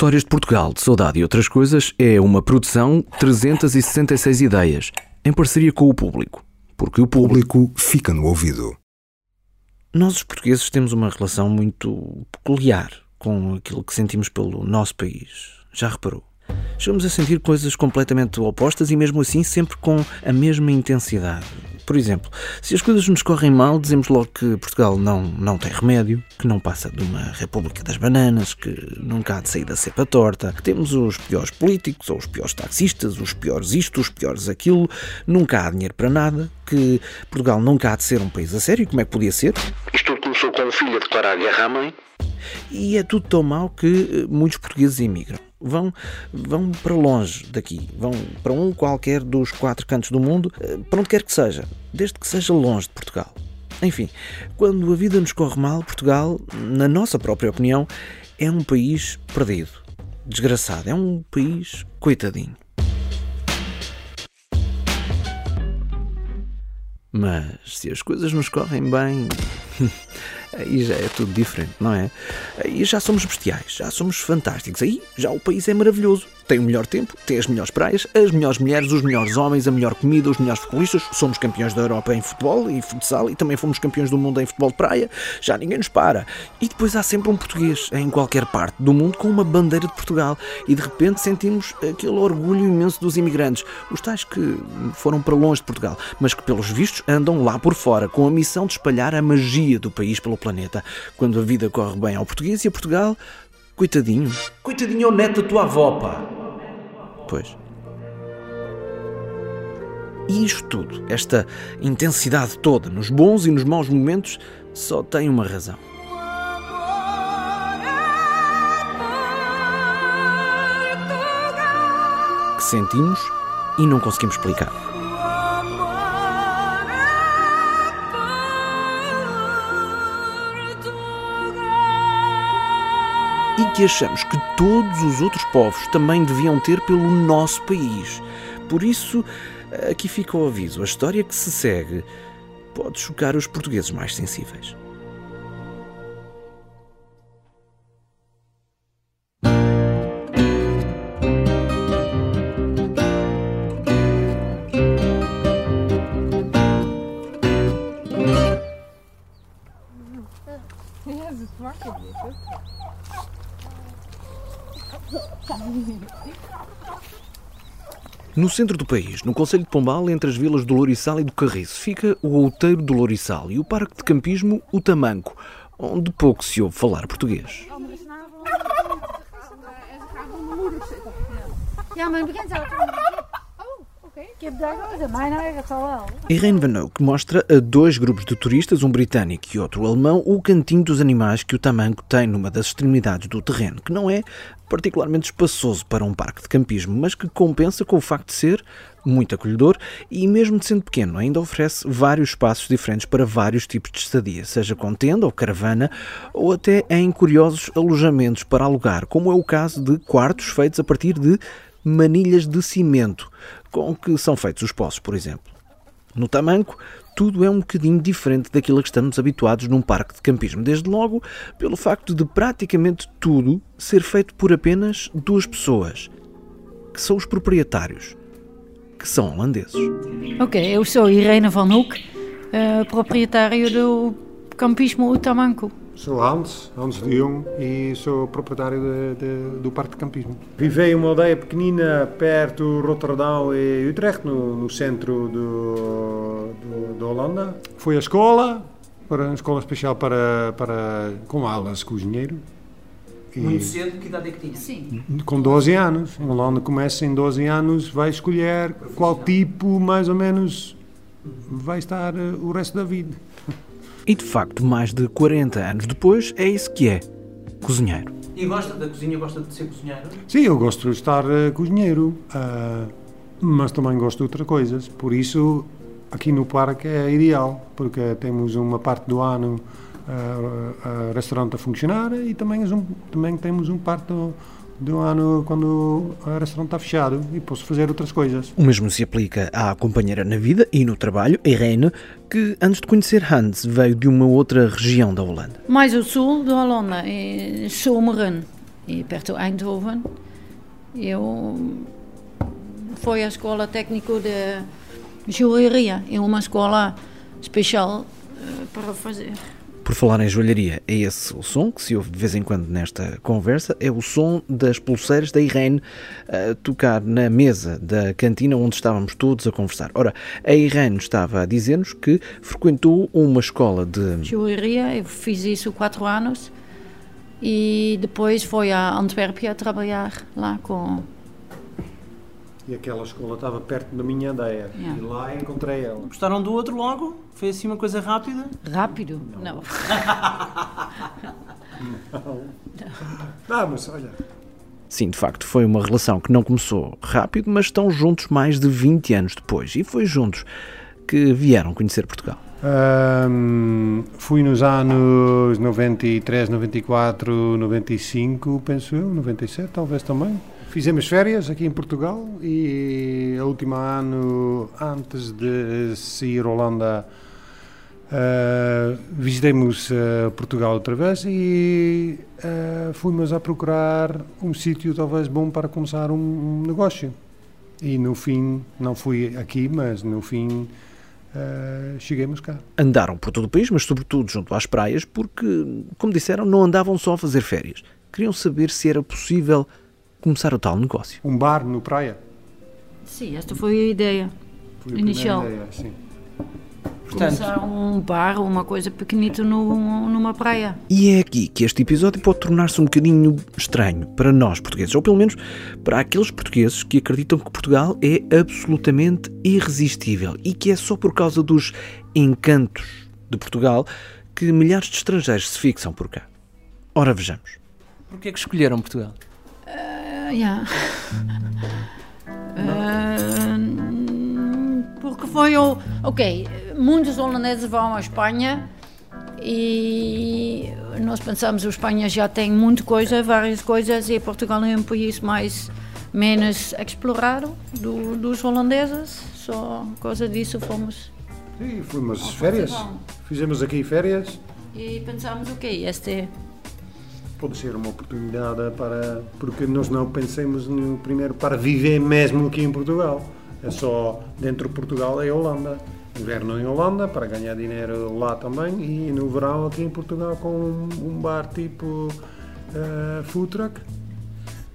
Histórias de Portugal, de Saudade e Outras Coisas é uma produção 366 ideias, em parceria com o público. Porque o público fica no ouvido. Nós, os portugueses, temos uma relação muito peculiar com aquilo que sentimos pelo nosso país. Já reparou? Chegamos a sentir coisas completamente opostas e, mesmo assim, sempre com a mesma intensidade. Por exemplo, se as coisas nos correm mal, dizemos logo que Portugal não, não tem remédio, que não passa de uma república das bananas, que nunca há de sair da cepa torta, que temos os piores políticos, ou os piores taxistas, os piores isto, os piores aquilo, nunca há dinheiro para nada, que Portugal nunca há de ser um país a sério, como é que podia ser? Isto tudo começou com o filho a declarar guerra à mãe. E é tudo tão mau que muitos portugueses emigram vão, vão para longe daqui, vão para um qualquer dos quatro cantos do mundo, eh, para onde quer que seja, desde que seja longe de Portugal. Enfim, quando a vida nos corre mal, Portugal, na nossa própria opinião, é um país perdido, desgraçado, é um país coitadinho. Mas se as coisas nos correm bem, aí já é tudo diferente, não é? Aí já somos bestiais, já somos fantásticos, aí já o país é maravilhoso tem o melhor tempo, tem as melhores praias, as melhores mulheres, os melhores homens, a melhor comida, os melhores futebolistas. Somos campeões da Europa em futebol e futsal e também fomos campeões do mundo em futebol de praia. Já ninguém nos para. E depois há sempre um português em qualquer parte do mundo com uma bandeira de Portugal e de repente sentimos aquele orgulho imenso dos imigrantes, os tais que foram para longe de Portugal, mas que pelos vistos andam lá por fora com a missão de espalhar a magia do país pelo planeta. Quando a vida corre bem ao português e a Portugal, coitadinho. Coitadinho ao neto da tua avó, pá. Pois. E isto tudo, esta intensidade toda, nos bons e nos maus momentos, só tem uma razão. Que sentimos e não conseguimos explicar. E que achamos que todos os outros povos também deviam ter pelo nosso país. Por isso, aqui fica o aviso: a história que se segue pode chocar os portugueses mais sensíveis. No centro do país, no Conselho de Pombal, entre as vilas do Lourissal e do Carriço, fica o Outeiro do Lourissal e o Parque de Campismo, o Tamanco, onde pouco se ouve falar português. Irene Van Oak mostra a dois grupos de turistas, um britânico e outro alemão, o cantinho dos animais que o tamanco tem numa das extremidades do terreno, que não é particularmente espaçoso para um parque de campismo, mas que compensa com o facto de ser muito acolhedor e, mesmo sendo pequeno, ainda oferece vários espaços diferentes para vários tipos de estadia, seja com tenda ou caravana, ou até em curiosos alojamentos para alugar, como é o caso de quartos feitos a partir de manilhas de cimento, com que são feitos os poços, por exemplo. No Tamanco, tudo é um bocadinho diferente daquilo a que estamos habituados num parque de campismo, desde logo pelo facto de praticamente tudo ser feito por apenas duas pessoas, que são os proprietários, que são holandeses. Ok, eu sou Irene van Hoek, uh, proprietário do Campismo Tamanco. Sou Hans, Hans de Jong e sou proprietário de, de, do Parque de Campismo. Vivei em uma aldeia pequenina perto de Rotterdam e Utrecht, no, no centro do, da Holanda. Fui à escola, para uma escola especial para, para, com aulas cozinheiro. E Muito cedo, que idade é que tinha? Sim. Com 12 anos. Em Holanda começa em 12 anos, vai escolher qual tipo, mais ou menos, vai estar eh, o resto da vida. E de facto, mais de 40 anos depois, é isso que é: cozinheiro. E gosta da cozinha? Gosta de ser cozinheiro? Sim, eu gosto de estar uh, cozinheiro, uh, mas também gosto de outras coisas. Por isso, aqui no parque é ideal, porque temos uma parte do ano uh, restaurante a funcionar e também, um, também temos um parte do, do ano quando o restaurante está fechado e posso fazer outras coisas. O mesmo se aplica à companheira na vida e no trabalho, Irene, que antes de conhecer Hans veio de uma outra região da Holanda. Mais ao sul da Holanda, Zoomeren. e perto de Eindhoven. Eu fui à escola técnica de joalheria, é uma escola especial uh, para fazer. Por falar em joalharia, é esse o som que se ouve de vez em quando nesta conversa, é o som das pulseiras da Irene a tocar na mesa da cantina onde estávamos todos a conversar. Ora, a Irene estava a dizer-nos que frequentou uma escola de... Joalheria, eu fiz isso quatro anos e depois foi a Antuérpia trabalhar lá com e aquela escola estava perto da minha aldeia. Yeah. E lá encontrei ela. Gostaram do outro logo? Foi assim uma coisa rápida? Rápido? Não. Não. não. Vamos, olha. Sim, de facto, foi uma relação que não começou rápido, mas estão juntos mais de 20 anos depois. E foi juntos que vieram conhecer Portugal. Um, fui nos anos 93, 94, 95, penso eu, 97 talvez também. Fizemos férias aqui em Portugal e a última ano, antes de sair Holanda, uh, visitemos uh, Portugal outra vez e uh, fomos a procurar um sítio talvez bom para começar um, um, negócio. E no fim, não fui aqui, mas no fim uh, cá. Andaram por todo o país, mas sobretudo junto às praias, porque, como disseram, não andavam só a fazer férias. Queriam saber se era possível começar o tal negócio. Um bar no praia? Sim, esta foi a ideia foi a inicial. Ideia, sim. Portanto, começar um bar, uma coisa pequenita no, numa praia. E é aqui que este episódio pode tornar-se um bocadinho estranho para nós portugueses, ou pelo menos para aqueles portugueses que acreditam que Portugal é absolutamente irresistível e que é só por causa dos encantos de Portugal que milhares de estrangeiros se fixam por cá. Ora, vejamos. Porquê é que escolheram Portugal? Ja. Uh, porque foi o. Ok, muitos holandeses vão à Espanha e nós pensamos que a Espanha já tem muita coisa, várias coisas, e Portugal é um país mais menos explorado do, dos holandeses. Só por causa disso fomos. Sim, fomos férias. Fizemos aqui férias. E pensamos, ok, este é pode ser uma oportunidade para porque nós não pensemos no primeiro para viver mesmo aqui em Portugal é só dentro de Portugal é Holanda inverno em Holanda para ganhar dinheiro lá também e no verão aqui em Portugal com um, bar tipo uh, food truck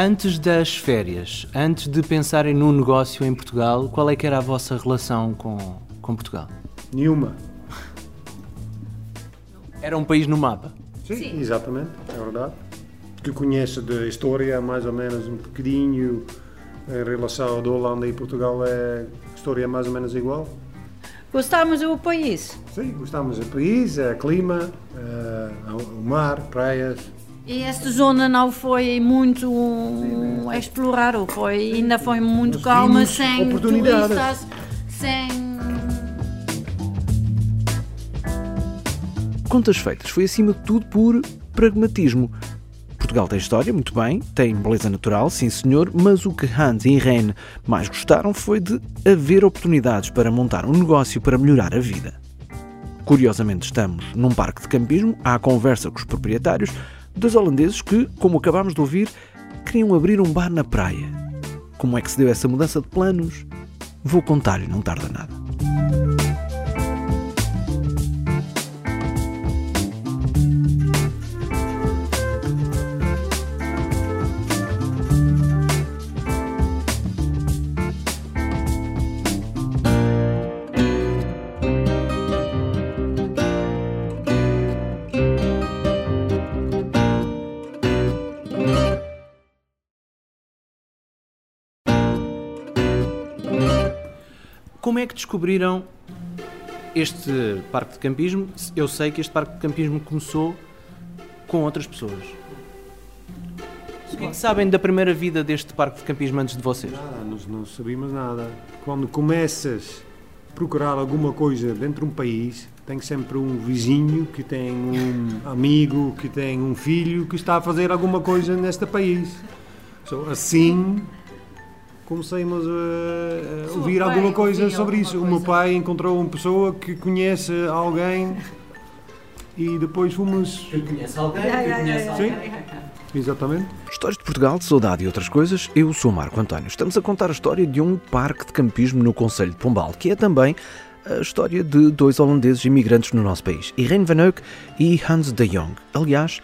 Antes das férias, antes de pensarem num negócio em Portugal, qual é que era a vossa relação com, com Portugal? Nenhuma. Era um país no mapa? Sim, Sim, exatamente, é verdade. Que conhece da história mais ou menos um bocadinho em relação à Holanda e Portugal é história mais ou menos igual. Gostamos do país? Sim, gostamos do país, é clima, é, o mar, praias. E esta zona não foi muito Sim, explorada, foi, ainda foi muito calma, sem turistas, Contas feitas, foi acima de tudo por pragmatismo. Portugal tem história, muito bem, tem beleza natural, sim senhor, mas o que Hans e Irene mais gostaram foi de haver oportunidades para montar um negócio para melhorar a vida. Curiosamente, estamos num parque de campismo à conversa com os proprietários, dos holandeses que, como acabámos de ouvir, queriam abrir um bar na praia. Como é que se deu essa mudança de planos? Vou contar-lhe, não tarda nada. Como é que descobriram este parque de campismo? Eu sei que este parque de campismo começou com outras pessoas. O que, é que sabem da primeira vida deste parque de campismo antes de vocês? Nada, nós não sabíamos nada. Quando começas a procurar alguma coisa dentro de um país, tem sempre um vizinho que tem um amigo, que tem um filho que está a fazer alguma coisa neste país. So, assim comecemos a, a ouvir alguma coisa sobre isso. O meu pai encontrou uma pessoa que conhece alguém e depois fomos. Que conhece alguém, que conhece alguém. Sim. Exatamente. Histórias de Portugal, de saudade e outras coisas, eu sou Marco António. Estamos a contar a história de um parque de campismo no Conselho de Pombal, que é também a história de dois holandeses imigrantes no nosso país, Irene Van Eyck e Hans de Jong. Aliás,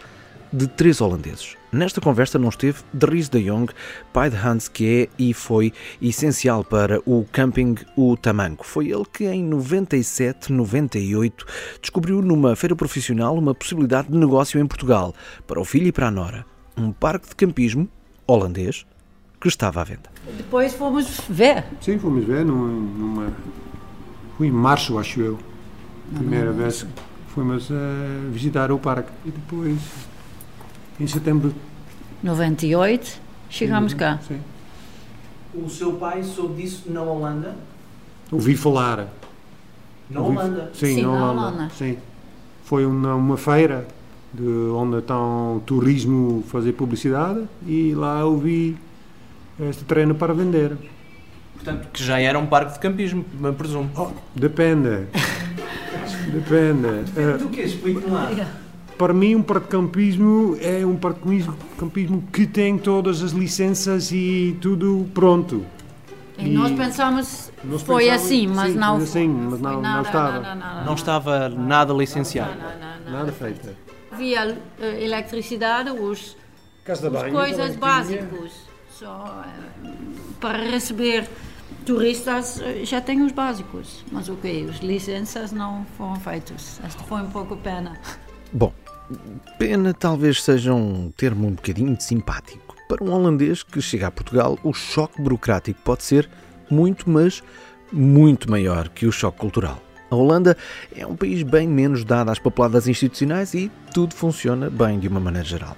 de três holandeses. Nesta conversa não esteve Dries de Jong, pai de Hans, que é e foi essencial para o camping O Tamanco. Foi ele que em 97, 98 descobriu numa feira profissional uma possibilidade de negócio em Portugal para o filho e para a nora. Um parque de campismo holandês que estava à venda. Depois fomos ver. Sim, fomos ver numa. Foi em março, acho eu. Primeira vez fomos uh, visitar o parque. E depois em setembro. 98, chegámos cá. Sim. O seu pai soube disso na Holanda? Ouvi falar. Na Ouvi, Holanda? Sim, Sim na, Holanda. Holanda. Sim. Foi uma, uma feira de onde estão turismo fazer publicidade e lá ouvi este terreno para vender. Portanto, que já era um parque de campismo, me presumo. Oh, depende. depende. Depende do que? Explique-me lá para mim um parque-campismo é um parque-campismo que tem todas as licenças e tudo pronto. E, e nós pensamos nós foi assim, mas sim, não assim, mas não, nada, não estava. Nada, nada, não estava nada licenciado. Nada feito. Havia uh, eletricidade, os, Casa as coisas básicas. Só uh, para receber turistas uh, já tem os básicos, mas ok, as licenças não foram feitas. Esta foi um pouco pena. Bom, Pena talvez seja um termo um bocadinho simpático. Para um holandês que chega a Portugal, o choque burocrático pode ser muito, mas muito maior que o choque cultural. A Holanda é um país bem menos dado às papeladas institucionais e tudo funciona bem de uma maneira geral.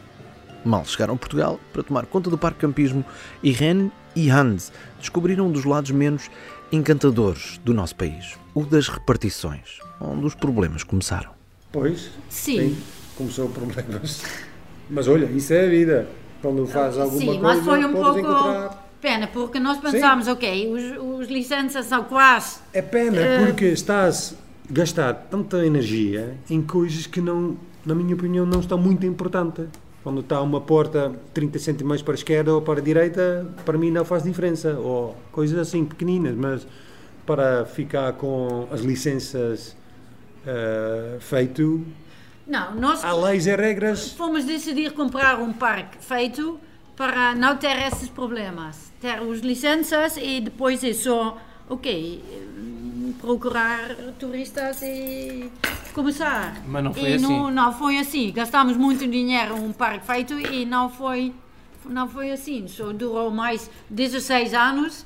Mal chegaram a Portugal para tomar conta do parque campismo, Irene e Hans descobriram um dos lados menos encantadores do nosso país, o das repartições, onde os problemas começaram. Pois? Sim. Sim começou problemas. Mas olha, isso é a vida. Quando faz alguma Sim, coisa, mas foi um pouco encontrar... pena, porque nós pensámos, Sim. ok, os, os licenças são quase. É pena, uh... porque estás a gastar tanta energia em coisas que não, na minha opinião, não estão muito importantes. Quando está uma porta 30 centímetros para a esquerda ou para a direita, para mim não faz diferença. Ou coisas assim pequeninas, mas para ficar com as licenças uh, feito não, nós há leis e regras. Fomos decidir comprar um parque feito para não ter esses problemas. Ter os licenças e depois é só, ok, procurar turistas e começar. Mas não foi e assim. Não, não foi assim. Gastámos muito dinheiro um parque feito e não foi, não foi assim. Só durou mais 16 anos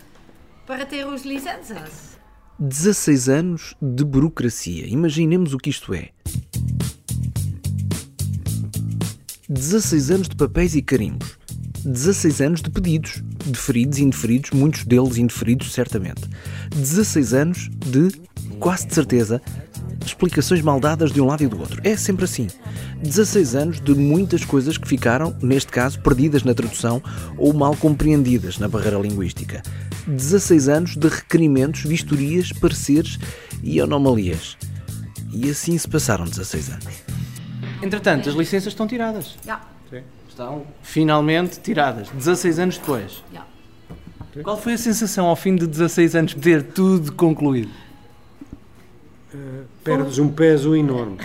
para ter os licenças. 16 anos de burocracia. Imaginemos o que isto é. 16 anos de papéis e carimbos, 16 anos de pedidos, deferidos e indeferidos, muitos deles indeferidos certamente, 16 anos de, quase de certeza, explicações mal dadas de um lado e do outro. É sempre assim. 16 anos de muitas coisas que ficaram, neste caso, perdidas na tradução ou mal compreendidas na barreira linguística. 16 anos de requerimentos, vistorias, pareceres e anomalias. E assim se passaram 16 anos. Entretanto, as licenças estão tiradas. Já. Estão finalmente tiradas, 16 anos depois. Já. Qual foi a sensação ao fim de 16 anos de ter tudo concluído? Uh, perdes um peso enorme.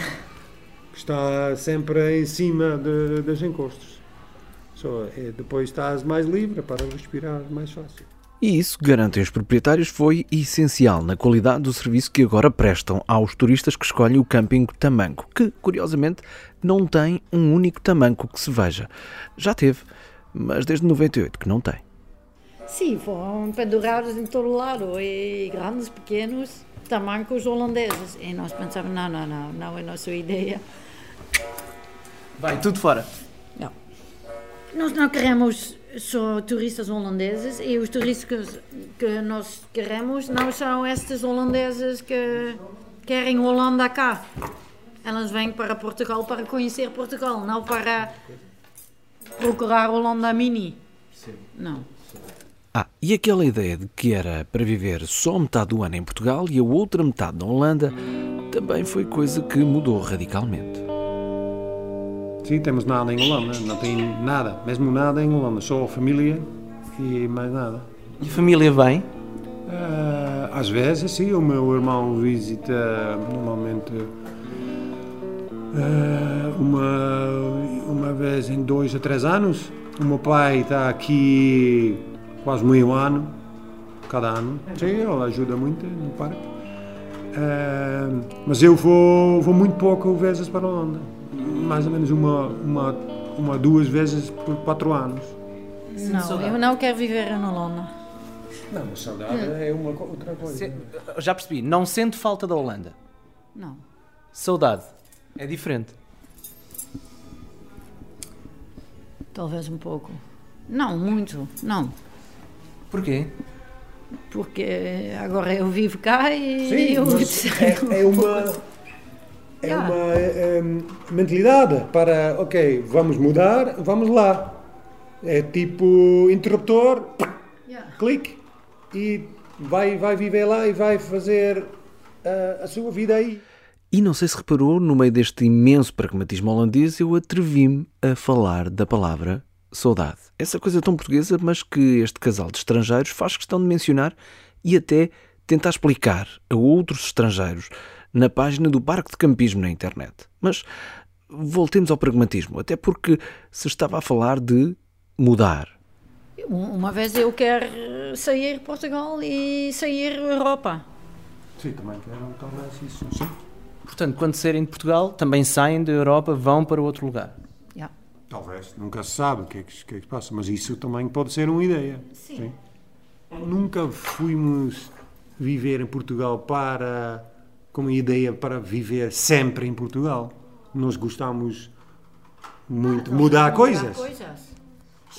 Está sempre em cima de, das encostas. Só, é, depois estás mais livre para respirar mais fácil. E isso, garantem os proprietários, foi essencial na qualidade do serviço que agora prestam aos turistas que escolhem o camping Tamanco, que, curiosamente, não tem um único tamanco que se veja. Já teve, mas desde 98 que não tem. Sim, foram pendurados em todo lado, e grandes, pequenos, tamancos holandeses. E nós pensamos, não, não, não, não é nossa ideia. Vai, tudo fora. Nós não queremos são turistas holandeses e os turistas que, que nós queremos não são estes holandeses que querem Holanda cá. Elas vêm para Portugal para conhecer Portugal, não para procurar Holanda Mini. Não. Ah, e aquela ideia de que era para viver só metade do ano em Portugal e a outra metade na Holanda também foi coisa que mudou radicalmente. Sim, temos nada em Holanda, não tem nada, mesmo nada em Holanda, só a família e mais nada. E a família vem? Uh, às vezes, sim, o meu irmão visita normalmente uh, uma, uma vez em dois a três anos. O meu pai está aqui quase meio ano, cada ano. Sim, ele ajuda muito no parque. Uh, mas eu vou, vou muito pouco vezes para a Holanda. Mais ou menos uma, uma, uma duas vezes por quatro anos. Não, eu não quero viver em Holanda. Não, saudade hum. é uma outra coisa. Se, já percebi, não sente falta da Holanda? Não. Saudade é diferente. Talvez um pouco. Não, muito, não. Porquê? Porque agora eu vivo cá e Sim, eu... é, é uma é yeah. uma é, é, mentalidade para ok, vamos mudar, vamos lá. É tipo interruptor, yeah. clique e vai, vai viver lá e vai fazer a, a sua vida aí. E não sei se reparou, no meio deste imenso pragmatismo holandês, eu atrevi-me a falar da palavra saudade. Essa coisa tão portuguesa, mas que este casal de estrangeiros faz questão de mencionar e até tentar explicar a outros estrangeiros na página do Parque de Campismo na internet. Mas voltemos ao pragmatismo, até porque se estava a falar de mudar, uma vez eu quero sair Portugal e sair Europa. Sim, também quero talvez isso. Sim. Portanto, quando saírem de Portugal, também saem da Europa, vão para outro lugar. Yeah. Talvez, nunca se sabe o que, é que, que, é que passa, mas isso também pode ser uma ideia. Sim. Sim. Nunca fomos viver em Portugal para como ideia para viver sempre em Portugal. Nós gostamos muito de mudar, mudar coisas. coisas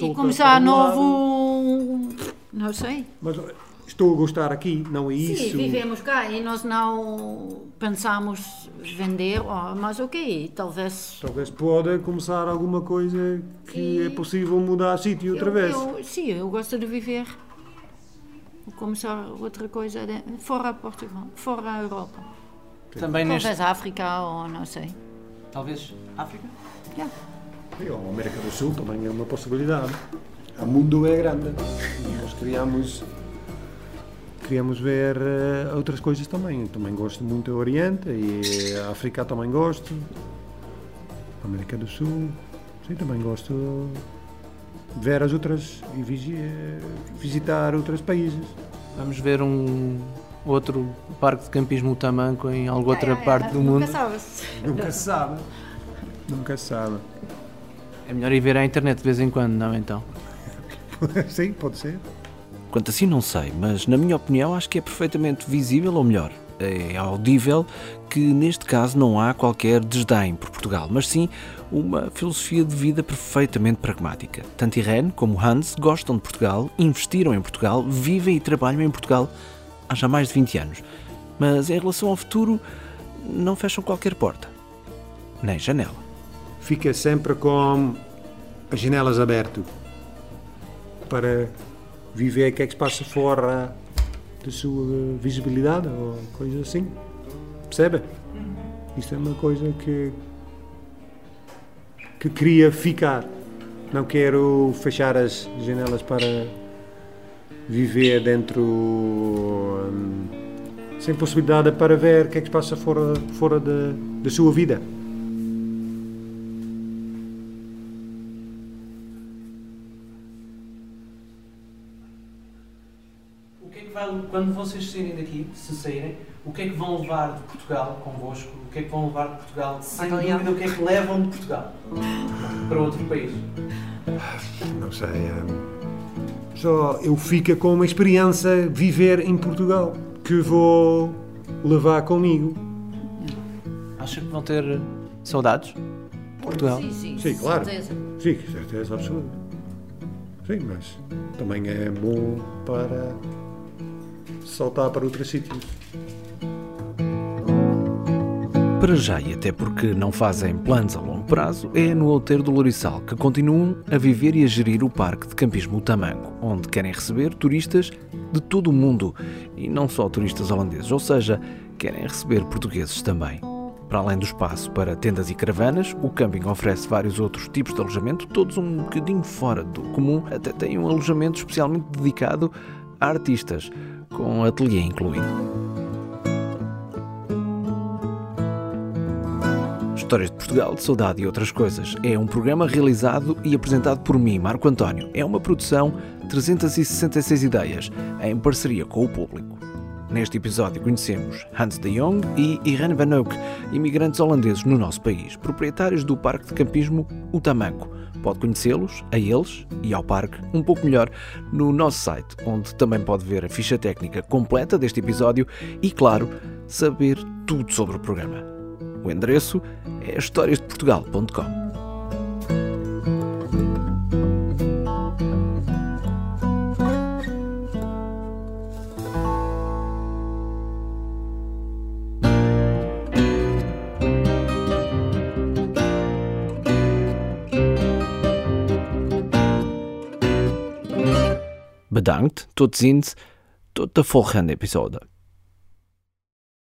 e começar novo. Não sei. Mas estou a gostar aqui, não é isso? Sim, vivemos cá e nós não pensamos vender, oh, mas ok, talvez. Talvez pode começar alguma coisa que e... é possível mudar a sítio outra vez. Eu, sim, eu gosto de viver. Vou começar outra coisa de, fora Portugal, fora a Europa. Também Talvez neste... África ou não sei. Talvez África? Yeah. A América do Sul também é uma possibilidade. O mundo é grande. Nós queríamos, queríamos ver uh, outras coisas também. Também gosto muito do Oriente e a África também gosto. A América do Sul, sim, também gosto de ver as outras e visitar outros países. Vamos ver um outro parque de campismo Tamanco em alguma outra parte do mundo. Nunca sabe. Nunca se sabe. Nunca se sabe. É melhor ir ver à internet de vez em quando, não então? Sim, pode ser. Quanto assim não sei, mas na minha opinião acho que é perfeitamente visível, ou melhor, é audível, que neste caso não há qualquer desdém por Portugal, mas sim uma filosofia de vida perfeitamente pragmática. Tanto Irene como Hans gostam de Portugal, investiram em Portugal, vivem e trabalham em Portugal há já mais de 20 anos. Mas em relação ao futuro, não fecham qualquer porta, nem janela fica sempre com as janelas abertas para viver o que é que se passa fora da sua visibilidade ou coisa assim. Percebe? Isto é uma coisa que que queria ficar. Não quero fechar as janelas para viver dentro hum, sem possibilidade para ver o que é que se passa fora, fora da, da sua vida. quando vocês saírem daqui, se saírem, o que é que vão levar de Portugal convosco? O que é que vão levar de Portugal? Sem dúvida, o que é que levam de Portugal para outro país? Não sei. É... Só eu fico com uma experiência viver em Portugal que vou levar comigo. Acha que vão ter saudades de Portugal? Sim, sim, sim claro. Certeza. Sim, certeza absoluta. Sim, mas também é bom para saltar para outros sítios. Para já, e até porque não fazem planos a longo prazo, é no Outeiro do Lourissal que continuam a viver e a gerir o Parque de Campismo Tamango, onde querem receber turistas de todo o mundo e não só turistas holandeses, ou seja, querem receber portugueses também. Para além do espaço para tendas e caravanas, o camping oferece vários outros tipos de alojamento, todos um bocadinho fora do comum, até tem um alojamento especialmente dedicado a artistas, com ateliê incluído. Histórias de Portugal, de Saudade e outras coisas. É um programa realizado e apresentado por mim, Marco António. É uma produção 366 ideias, em parceria com o público. Neste episódio conhecemos Hans de Jong e Irene Van Oek, imigrantes holandeses no nosso país, proprietários do parque de campismo O Tamanco. Pode conhecê-los, a eles e ao parque, um pouco melhor no nosso site, onde também pode ver a ficha técnica completa deste episódio e, claro, saber tudo sobre o programa. O endereço é historiasdeportugal.com. Bedankt, tot ziens, tot de volgende episode.